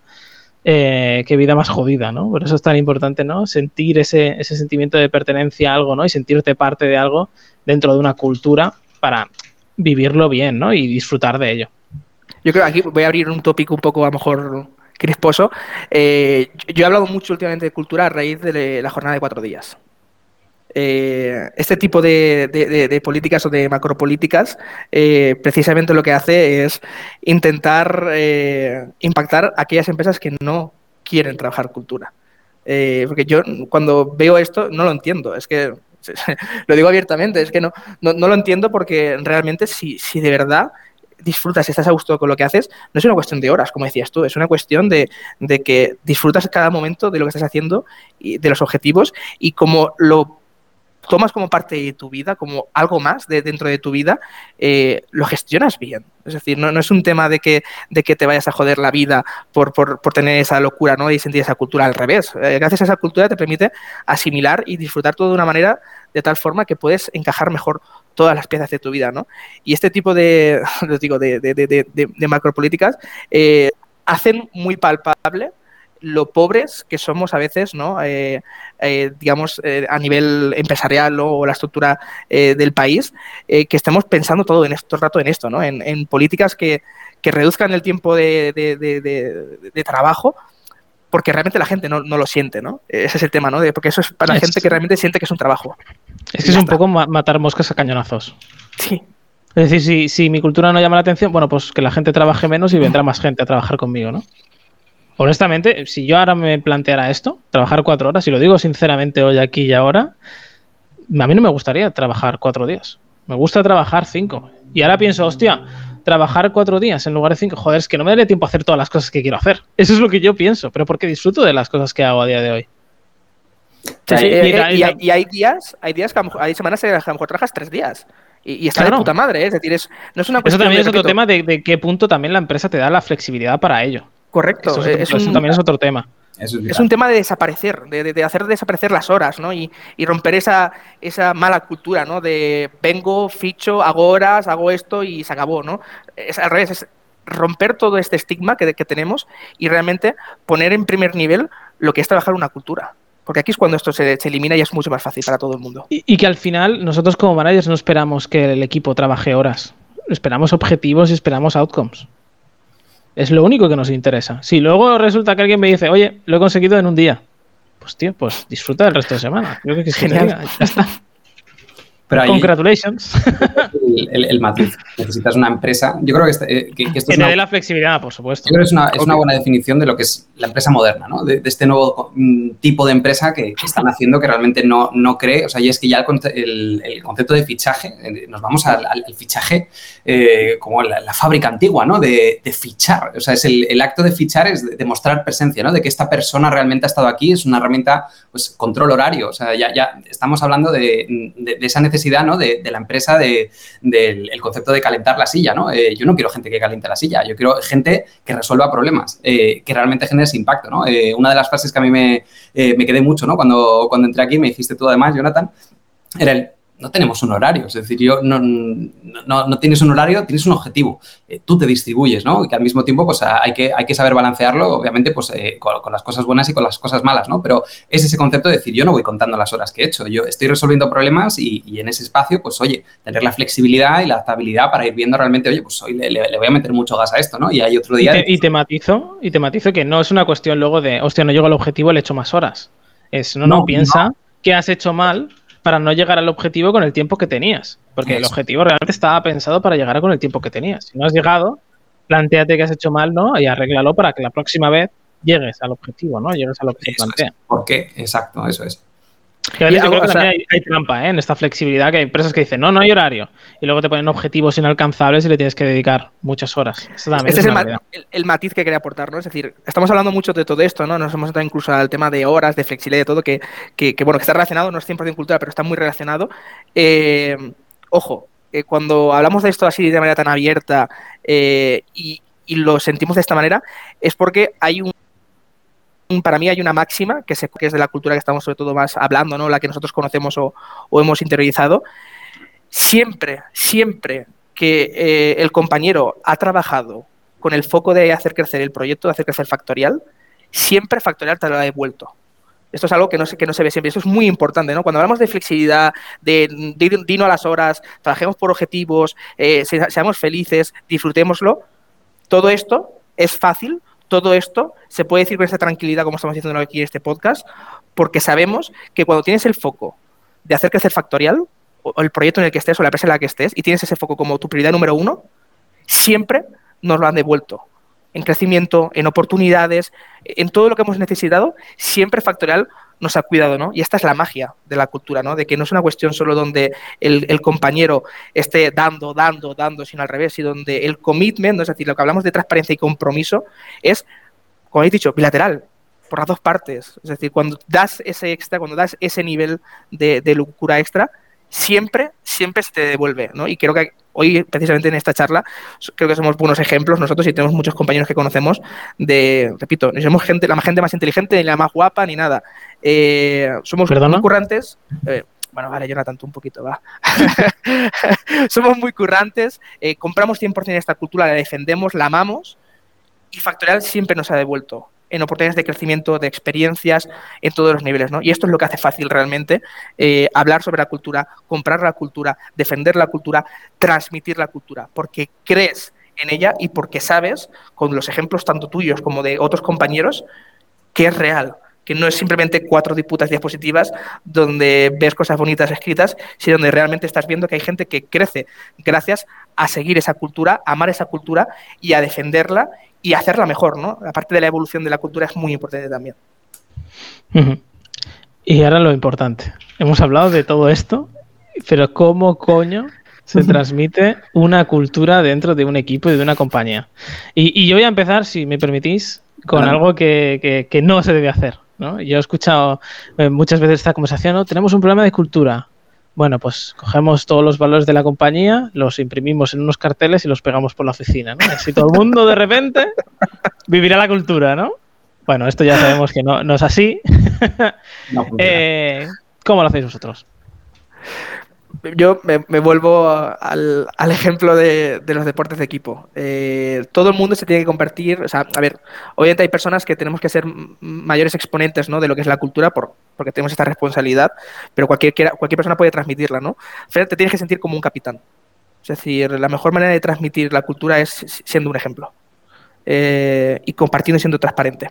Speaker 1: eh, qué vida más jodida, ¿no? Por eso es tan importante, ¿no? Sentir ese, ese sentimiento de pertenencia a algo, ¿no? Y sentirte parte de algo dentro de una cultura para vivirlo bien, ¿no? Y disfrutar de ello.
Speaker 2: Yo creo que aquí voy a abrir un tópico un poco a lo mejor crisposo. Eh, yo he hablado mucho últimamente de cultura a raíz de la jornada de cuatro días. Eh, este tipo de, políticas o de macropolíticas eh, precisamente lo que hace es intentar eh, impactar a aquellas empresas que no quieren trabajar cultura. porque yo cuando veo esto no lo entiendo, es que (laughs) lo digo abiertamente, es que no, no, lo entiendo porque realmente si, si de verdad disfrutas y estás a gusto con lo que haces, no es una cuestión de horas, como decías tú, es una cuestión de, de, que disfrutas cada momento de lo que estás haciendo y de los objetivos y como lo tomas como parte de tu vida, como algo más de dentro de tu vida, eh, lo gestionas bien. Es decir, no, es un tema de que, de que te vayas a joder la vida por, tener esa locura ¿no? y sentir esa cultura al revés. Eh, gracias a esa cultura te permite asimilar y disfrutar todo de una manera de tal forma que puedes encajar mejor todas las piezas de tu vida. ¿no? Y este tipo de, (laughs) digo, de, de, macropolíticas eh, hacen muy palpable lo pobres que somos a veces, ¿no? Eh, eh, digamos, eh, a nivel empresarial o la estructura del país, que estemos pensando todo en esto, rato en esto, ¿no? En, políticas que, reduzcan el tiempo de, trabajo porque realmente la gente no, lo siente, ¿no? Ese es el tema, ¿no? porque eso es para la gente que realmente siente que es un trabajo.
Speaker 1: Es que es un poco matar moscas a cañonazos.
Speaker 2: Sí.
Speaker 1: Es decir, si, si mi cultura no llama la atención, bueno, pues que la gente trabaje menos y vendrá más gente a trabajar conmigo, ¿no? Honestamente, si yo ahora me planteara esto, trabajar cuatro horas, y lo digo sinceramente hoy, aquí y ahora, a mí no me gustaría trabajar cuatro días. Me gusta trabajar cinco. Y ahora pienso, hostia, trabajar cuatro días en lugar de cinco, joder, es que no me daré tiempo a hacer todas las cosas que quiero hacer. (laughs) Eso es lo que yo pienso, pero porque disfruto de las cosas que hago a día de hoy.
Speaker 2: y, hay días, hay días que hay semanas que a lo mejor trabajas tres días. Y, está de puta madre, ¿eh? es decir, es, no es una
Speaker 1: cuestión Eso también es otro tema de, de, qué punto también la empresa te da la flexibilidad para ello.
Speaker 2: Correcto.
Speaker 1: Eso, también es otro tema.
Speaker 2: Es, un tema de desaparecer, de, hacer desaparecer las horas, ¿no? Y, romper esa, esa mala cultura, ¿no? De vengo, ficho, hago horas, hago esto y se acabó, ¿no? Es al revés, es romper todo este estigma que, que tenemos y realmente poner en primer nivel lo que es trabajar una cultura. Porque aquí es cuando esto se, elimina y es mucho más fácil para todo el mundo.
Speaker 1: Y, y, que al final nosotros como managers no esperamos que el equipo trabaje horas. Esperamos objetivos y esperamos outcomes. Es lo único que nos interesa. Si luego resulta que alguien me dice, oye, lo he conseguido en un día, pues tío, pues disfruta del resto de semana. Creo que es genial. Ya está. Pero Congratulations.
Speaker 3: El, matiz. Necesitas una empresa. Yo creo que, este, eh,
Speaker 1: esto es. Una, la flexibilidad, por supuesto.
Speaker 3: Yo creo que es una, es una, buena definición de lo que es la empresa moderna, ¿no? De, este nuevo mm, tipo de empresa que, están haciendo que realmente no, no cree. O sea, y es que ya el, el, concepto de fichaje, eh, nos vamos al, fichaje eh, como la, fábrica antigua, ¿no? De, fichar. O sea, es el, acto de fichar es demostrar presencia, ¿no? De que esta persona realmente ha estado aquí. Es una herramienta, pues, control horario. O sea, ya, ya estamos hablando de, de esa necesidad de, la empresa del concepto de calentar la silla, ¿no? Eh, yo no quiero gente que caliente la silla, yo quiero gente que resuelva problemas, eh, que realmente genere ese impacto, ¿no? Eh, una de las frases que a mí me, me quedé mucho, ¿no? Cuando, cuando entré aquí, me dijiste tú además, Jonathan, era el no tenemos un horario. Es decir, yo no, no, tienes un horario, tienes un objetivo. Eh, tú te distribuyes, ¿no? Y que al mismo tiempo, pues hay que, hay que saber balancearlo, obviamente, pues eh, con, las cosas buenas y con las cosas malas, ¿no? Pero es ese concepto de decir, yo no voy contando las horas que he hecho, yo estoy resolviendo problemas y, en ese espacio, pues oye, tener la flexibilidad y la adaptabilidad para ir viendo realmente, oye, pues hoy le, voy a meter mucho gas a esto, ¿no? Y hay otro día.
Speaker 1: Y te, matizo, y te matizo que no es una cuestión luego de, hostia, no llego al objetivo, le he hecho más horas. Es, no, no, piensa que has hecho mal para no llegar al objetivo con el tiempo que tenías. Porque el objetivo realmente estaba pensado para llegar con el tiempo que tenías. Si no has llegado, planteate que has hecho mal, ¿no? Y arréglalo para que la próxima vez llegues al objetivo, ¿no? Llegues a lo que se plantea.
Speaker 3: ¿Por qué? Exacto, eso es.
Speaker 1: Que a veces creo que también hay, trampa ¿eh? en esta flexibilidad, que hay empresas que dicen, no, no hay horario. Y luego te ponen objetivos inalcanzables y le tienes que dedicar muchas horas.
Speaker 2: Este es, el, matiz que quería aportar, ¿no? Es decir, estamos hablando mucho de todo esto, ¿no? Nos hemos entrado incluso al tema de horas, de flexibilidad, de todo, que, que, bueno, que está relacionado, no es 100% cultura, pero está muy relacionado. Eh, ojo, eh, cuando hablamos de esto así de manera tan abierta y, y lo sentimos de esta manera, es porque hay un para mí hay una máxima, que, es de la cultura que estamos sobre todo más hablando, ¿no? la que nosotros conocemos o, hemos interiorizado. Siempre, siempre que eh, el compañero ha trabajado con el foco de hacer crecer el proyecto, de hacer crecer Factorial, siempre factorial te lo ha devuelto. Esto es algo que no, se, que no se ve siempre. Esto es muy importante, ¿no? Cuando hablamos de flexibilidad, de, dino a las horas, trabajemos por objetivos, eh, seamos felices, disfrutémoslo, todo esto es fácil, todo esto se puede decir con esta tranquilidad, como estamos diciendo aquí en este podcast, porque sabemos que cuando tienes el foco de hacer crecer factorial, o el proyecto en el que estés, o la empresa en la que estés, y tienes ese foco como tu prioridad número uno, siempre nos lo han devuelto. En crecimiento, en oportunidades, en todo lo que hemos necesitado, siempre Factorial nos ha cuidado, ¿no? Y esta es la magia de la cultura, ¿no? De que no es una cuestión solo donde el, compañero esté dando, dando, dando, sino al revés, y donde el commitment, es decir, lo que hablamos de transparencia y compromiso, es, como habéis dicho, bilateral, por las dos partes. Es decir, cuando das ese extra, cuando das ese nivel de, de locura extra, siempre, siempre se te devuelve, ¿no? Y creo que hoy, precisamente en esta charla, creo que somos buenos ejemplos nosotros y tenemos muchos compañeros que conocemos de, repito, no somos gente, la gente más inteligente, ni la más guapa, ni nada. Eh, somos muy currantes. Eh, bueno, vale, Jonathan, tú un poquito, va. (laughs) somos muy currantes, eh, compramos 100% esta cultura, la defendemos, la amamos y Factorial siempre nos ha devuelto en oportunidades de crecimiento, de experiencias en todos los niveles. ¿no? Y esto es lo que hace fácil realmente eh, hablar sobre la cultura, comprar la cultura, defender la cultura, transmitir la cultura, porque crees en ella y porque sabes, con los ejemplos tanto tuyos como de otros compañeros, que es real, que no es simplemente cuatro disputas diapositivas donde ves cosas bonitas escritas, sino donde realmente estás viendo que hay gente que crece gracias a seguir esa cultura, a amar esa cultura y a defenderla y hacerla mejor, ¿no? La parte de la evolución de la cultura es muy importante también.
Speaker 1: Y ahora lo importante. Hemos hablado de todo esto, pero ¿cómo coño se transmite una cultura dentro de un equipo y de una compañía? Y, yo voy a empezar, si me permitís, con algo que, no se debe hacer. ¿no? Yo he escuchado eh, muchas veces esta conversación, ¿no? Tenemos un problema de cultura. Bueno, pues cogemos todos los valores de la compañía, los imprimimos en unos carteles y los pegamos por la oficina, ¿no? Así todo el mundo de repente vivirá la cultura, ¿no? Bueno, esto ya sabemos que no, es así. (laughs) Eh, ¿Cómo lo hacéis vosotros?
Speaker 2: Yo me, vuelvo al, ejemplo de, los deportes de equipo. Eh, todo el mundo se tiene que convertir, o sea, a ver, obviamente hay personas que tenemos que ser mayores exponentes ¿no? de lo que es la cultura por, porque tenemos esta responsabilidad, pero cualquier, cualquier persona puede transmitirla, ¿no? Al te tienes que sentir como un capitán. Es decir, la mejor manera de transmitir la cultura es siendo un ejemplo eh, y compartiendo y siendo transparente.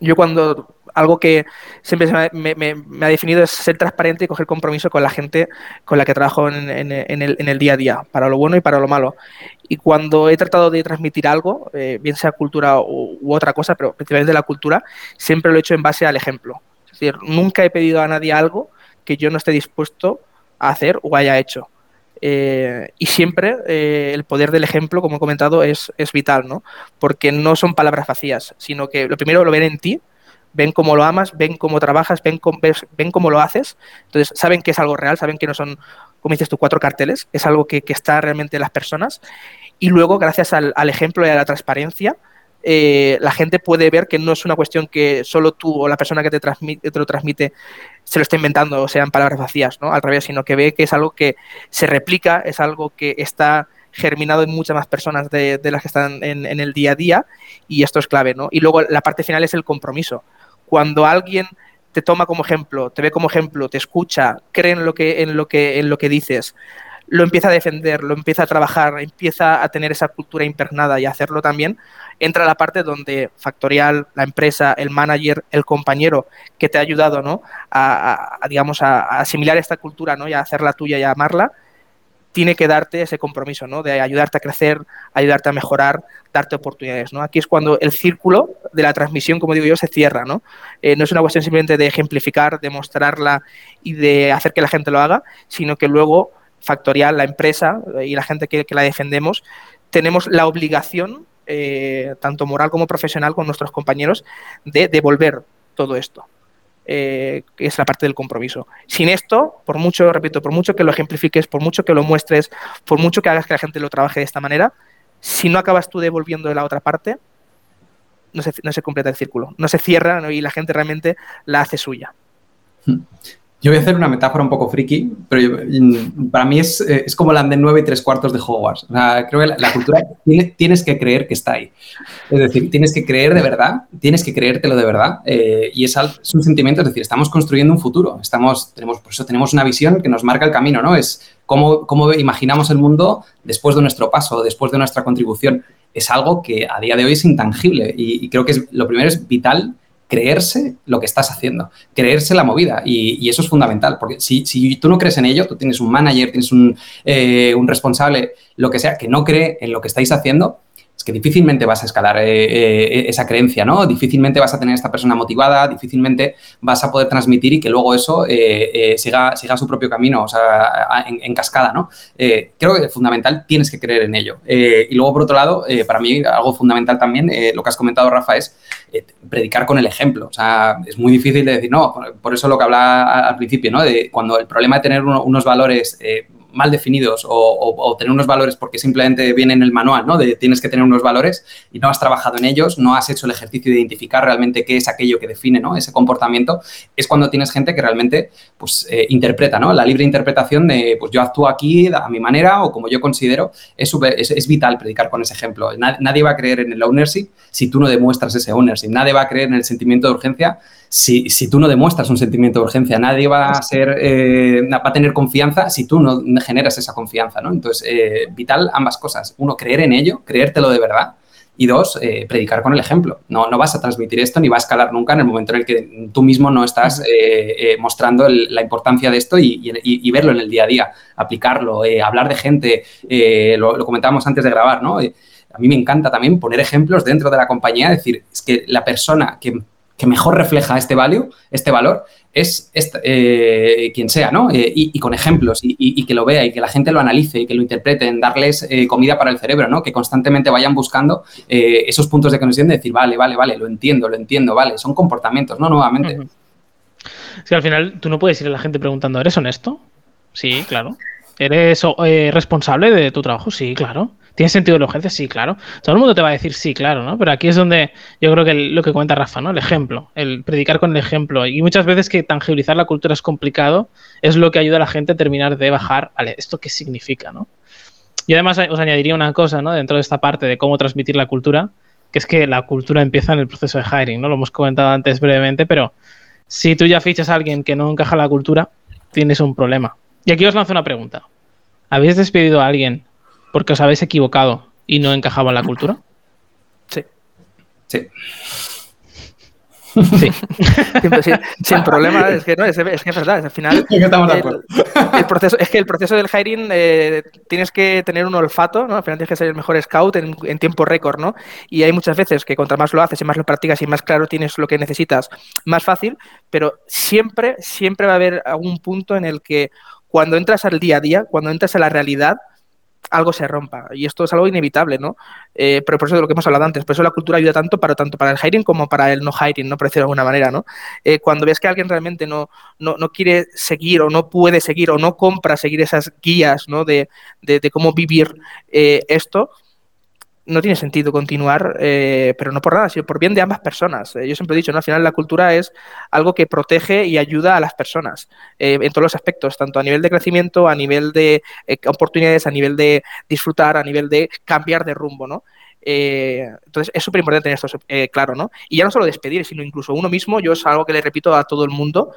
Speaker 2: Yo cuando algo que siempre me, ha definido es ser transparente y coger compromiso con la gente con la que trabajo en, el, día a día, para lo bueno y para lo malo. Y cuando he tratado de transmitir algo, eh, bien sea cultura u, u, otra cosa, pero principalmente la cultura, siempre lo he hecho en base al ejemplo. Es decir, nunca he pedido a nadie algo que yo no esté dispuesto a hacer o haya hecho. Eh, y siempre eh, el poder del ejemplo, como he comentado, es, es, vital, ¿no? Porque no son palabras vacías, sino que lo primero lo ven en ti, ven cómo lo amas, ven cómo trabajas, ven, cómo, lo haces. Entonces, saben que es algo real, saben que no son, como dices tú, cuatro carteles, es algo que, está realmente en las personas. Y luego, gracias al, ejemplo y a la transparencia, eh, la gente puede ver que no es una cuestión que solo tú o la persona que te, transmite, te lo transmite se lo está inventando o sean palabras vacías, ¿no? Al revés, sino que ve que es algo que se replica, es algo que está germinado en muchas más personas de, las que están en, el día a día y esto es clave, ¿no? Y luego la parte final es el compromiso. Cuando alguien te toma como ejemplo, te ve como ejemplo, te escucha, cree en lo que, en lo que, en lo que dices, lo empieza a defender, lo empieza a trabajar, empieza a tener esa cultura impregnada y a hacerlo también, entra la parte donde Factorial, la empresa, el manager, el compañero que te ha ayudado ¿no? a, digamos, a, asimilar esta cultura ¿no? y a hacerla tuya y a amarla, tiene que darte ese compromiso, ¿no? De ayudarte a crecer, ayudarte a mejorar, darte oportunidades, ¿no? Aquí es cuando el círculo de la transmisión, como digo yo, se cierra, ¿no? Eh, no es una cuestión simplemente de ejemplificar, de mostrarla y de hacer que la gente lo haga, sino que luego Factorial, la empresa y la gente que, la defendemos, tenemos la obligación eh, tanto moral como profesional, con nuestros compañeros, de devolver todo esto. Eh, es la parte del compromiso. Sin esto, por mucho, repito, por mucho que lo ejemplifiques, por mucho que lo muestres, por mucho que hagas que la gente lo trabaje de esta manera, si no acabas tú devolviendo de la otra parte, no se, no se completa el círculo, no se cierra y la gente realmente la hace suya.
Speaker 3: Yo voy a hacer una metáfora un poco friki, pero mm, para mí es, eh, es como la de nueve y tres cuartos de Hogwarts. creo que la, cultura tienes que creer que está ahí. Es decir, tienes que creer de verdad, tienes que creértelo de verdad. Eh, y es, es, un sentimiento, es decir, estamos construyendo un futuro. Estamos, tenemos, por eso tenemos una visión que nos marca el camino, ¿no? Es cómo, cómo imaginamos el mundo después de nuestro paso, después de nuestra contribución. Es algo que a día de hoy es intangible y, y creo que es, lo primero es vital creerse lo que estás haciendo, creerse la movida. Y, eso es fundamental, porque si, si, tú no crees en ello, tú tienes un manager, tienes un, eh, un responsable, lo que sea, que no cree en lo que estáis haciendo, es que difícilmente vas a escalar eh, eh, esa creencia, ¿no? Difícilmente vas a tener esta persona motivada, difícilmente vas a poder transmitir y que luego eso eh, siga, siga su propio camino, o sea, en, cascada, ¿no? creo que es fundamental, tienes que creer en ello. y luego, por otro lado, para mí algo fundamental también, lo que has comentado, Rafa, es predicar con el ejemplo. O sea, es muy difícil de decir, no, por eso lo que hablaba al principio, ¿no? De cuando el problema de tener unos valores mal definidos o, tener unos valores porque simplemente viene en el manual, ¿no? De tienes que tener unos valores y no has trabajado en ellos, no has hecho el ejercicio de identificar realmente qué es aquello que define, ¿no? Ese comportamiento, es cuando tienes gente que realmente, pues, eh, interpreta, ¿no? La libre interpretación de, pues, yo actúo aquí a mi manera o como yo considero, es, es, vital predicar con ese ejemplo. Nadie va a creer en el ownership si tú no demuestras ese ownership. Nadie va a creer en el sentimiento de urgencia si, si, tú no demuestras un sentimiento de urgencia, nadie va a ser, eh, va a tener confianza si tú no generas esa confianza, ¿no? Entonces, eh, vital ambas cosas. Uno, creer en ello, creértelo de verdad. Y dos, eh, predicar con el ejemplo. No, no vas a transmitir esto ni va a escalar nunca en el momento en el que tú mismo no estás mostrando la importancia de esto y, verlo en el día a día, aplicarlo, hablar de gente. Lo, lo, comentábamos antes de grabar, ¿no? a mí me encanta también poner ejemplos dentro de la compañía, decir, es que la persona que que mejor refleja este value, este valor, es eh, quien sea, ¿no? Eh, y, con ejemplos, y, que lo vea, y que la gente lo analice, y que lo interprete, en darles eh, comida para el cerebro, ¿no? Que constantemente vayan buscando esos puntos de conexión de decir, vale, vale, vale, lo entiendo, lo entiendo, vale, son comportamientos, ¿no? Nuevamente.
Speaker 1: Sí, al final tú no puedes ir a la gente preguntando, ¿eres honesto? Sí, claro. ¿Eres responsable de tu trabajo? Sí, claro. ¿Tiene sentido de urgencia? Sí, claro. Todo el mundo te va a decir sí, claro, ¿no? Pero aquí es donde yo creo que lo que cuenta Rafa, ¿no? El ejemplo, el predicar con el ejemplo. Y muchas veces que tangibilizar la cultura es complicado, es lo que ayuda a la gente a terminar de bajar, vale, ¿esto qué significa, no? Y además os añadiría una cosa, ¿no? Dentro de esta parte de cómo transmitir la cultura, que es que la cultura empieza en el proceso de hiring, ¿no? Lo hemos comentado antes brevemente, pero si tú ya fichas a alguien que no encaja en la cultura, tienes un problema. Y aquí os lanzo una pregunta. ¿Habéis despedido a alguien porque os habéis equivocado y no encajaba en la cultura?
Speaker 2: Sí.
Speaker 3: Sí.
Speaker 2: Sí. (laughs) sin, problema, es que, no, es, que es verdad, al final. el, proceso, es que el proceso del hiring eh, tienes que tener un olfato, ¿no? Al final tienes que ser el mejor scout en, tiempo récord, ¿no? Y hay muchas veces que contra más lo haces y más lo practicas y más claro tienes lo que necesitas, más fácil, pero siempre, siempre va a haber algún punto en el que cuando entras al día a día, cuando entras a la realidad, algo se rompa. Y esto es algo inevitable, ¿no? Eh, pero por eso de lo que hemos hablado antes, por eso la cultura ayuda tanto para tanto para el hiring como para el no hiring, ¿no? Por decirlo de alguna manera, ¿no? Eh, cuando ves que alguien realmente no, no, quiere seguir o no puede seguir o no compra seguir esas guías, ¿no? De, de, cómo vivir eh, esto, no tiene sentido continuar, eh, pero no por nada, sino por bien de ambas personas. Eh, yo siempre he dicho, ¿no? al final la cultura es algo que protege y ayuda a las personas eh, en todos los aspectos, tanto a nivel de crecimiento, a nivel de oportunidades, a nivel de disfrutar, a nivel de cambiar de rumbo, ¿no? entonces es súper importante tener esto claro, ¿no? Y ya no solo despedir, sino incluso uno mismo, yo es algo que le repito a todo el mundo,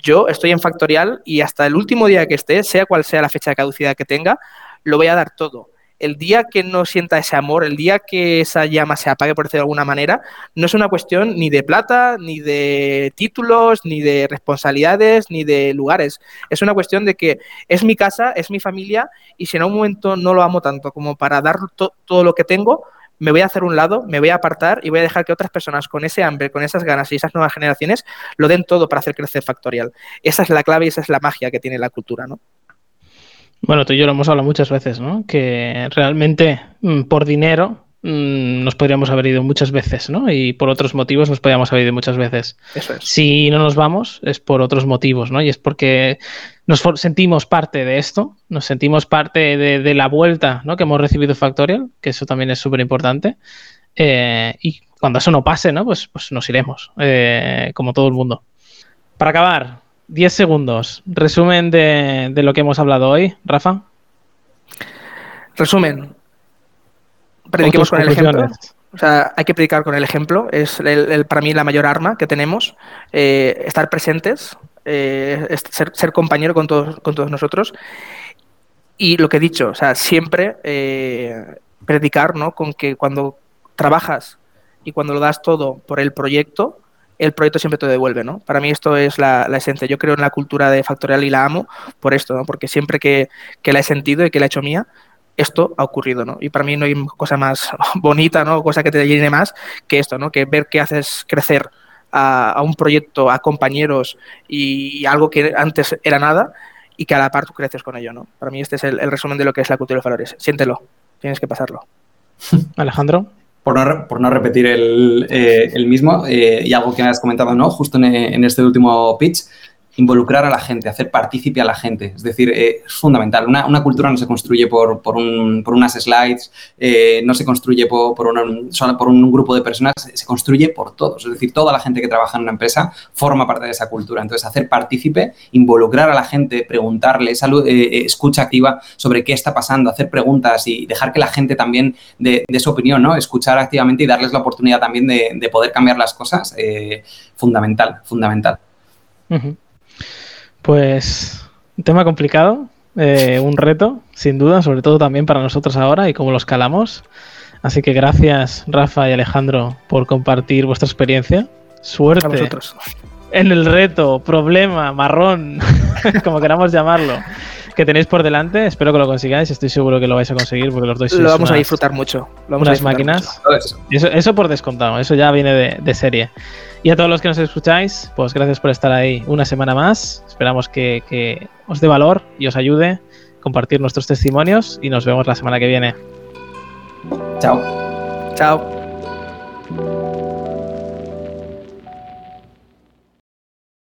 Speaker 2: yo estoy en Factorial y hasta el último día que esté, sea cual sea la fecha de caducidad que tenga, lo voy a dar todo el día que no sienta ese amor, el día que esa llama se apague, por decirlo de alguna manera, no es una cuestión ni de plata, ni de títulos, ni de responsabilidades, ni de lugares. Es una cuestión de que es mi casa, es mi familia, y si en un momento no lo amo tanto como para dar todo lo que tengo, me voy a hacer un lado, me voy a apartar y voy a dejar que otras personas con ese hambre, con esas ganas y esas nuevas generaciones lo den todo para hacer crecer Factorial. Esa es la clave y esa es la magia que tiene la cultura, ¿no?
Speaker 1: Bueno, tú y yo lo hemos hablado muchas veces, ¿no? Que realmente mm, por dinero mm, nos podríamos haber ido muchas veces, ¿no? Y por otros motivos nos podríamos haber ido muchas veces.
Speaker 2: Eso es.
Speaker 1: Si no nos vamos es por otros motivos, ¿no? Y es porque nos sentimos parte de esto, nos sentimos parte de, la vuelta ¿no? que hemos recibido Factorial, que eso también es súper importante. Eh, y cuando eso no pase, ¿no? Pues, pues nos iremos, eh, como todo el mundo. Para acabar, 10 segundos. Resumen de, de lo que hemos hablado hoy, Rafa.
Speaker 2: Resumen. Prediquemos con el ejemplo. O sea, hay que predicar con el ejemplo. Es el, para mí la mayor arma que tenemos. Eh, estar presentes, eh, ser, ser, compañero con todos, con todos nosotros. Y lo que he dicho, o sea, siempre eh, predicar, ¿no? Con que cuando trabajas y cuando lo das todo por el proyecto, el proyecto siempre te devuelve, ¿no? Para mí esto es la, esencia. Yo creo en la cultura de Factorial y la amo por esto, ¿no? Porque siempre que, que la he sentido y que la he hecho mía, esto ha ocurrido, ¿no? Y para mí no hay cosa más (laughs) bonita, ¿no? Cosa que te llene más que esto, ¿no? Que ver que haces crecer a, un proyecto, a compañeros y, algo que antes era nada y que a la par tú creces con ello, ¿no? Para mí este es el, resumen de lo que es la cultura de valores. Siéntelo, tienes que pasarlo. (laughs)
Speaker 1: Alejandro.
Speaker 3: Por no, por no, repetir el, eh, el mismo, eh, y algo que me has comentado, ¿no? Justo en, en, este último pitch, involucrar a la gente, hacer partícipe a la gente. Es decir, eh, es fundamental. Una, una, cultura no se construye por, por, un, por unas slides, eh, no se construye por, por, una, solo por un grupo de personas, se construye por todos. Es decir, toda la gente que trabaja en una empresa forma parte de esa cultura. Entonces, hacer partícipe, involucrar a la gente, preguntarle, salud, eh, escucha activa sobre qué está pasando, hacer preguntas y dejar que la gente también dé, de su opinión, ¿no? Escuchar activamente y darles la oportunidad también de, de poder cambiar las cosas. Fundamental, fundamental.
Speaker 1: Pues un tema complicado, eh, un reto, sin duda, sobre todo también para nosotros ahora y cómo lo escalamos. Así que gracias, Rafa y Alejandro, por compartir vuestra experiencia. Suerte en el reto, problema, marrón, (laughs) como queramos llamarlo, que tenéis por delante. Espero que lo consigáis. Estoy seguro que lo vais a conseguir porque los dois
Speaker 2: Lo vamos unas, a disfrutar mucho.
Speaker 1: Lo vamos unas a máquinas. Mucho. Eso, eso por descontado, eso ya viene de, de serie. Y a todos los que nos escucháis, pues gracias por estar ahí una semana más. Esperamos que, os dé valor y os ayude a compartir nuestros testimonios y nos vemos la semana que viene.
Speaker 3: Chao.
Speaker 2: Chao.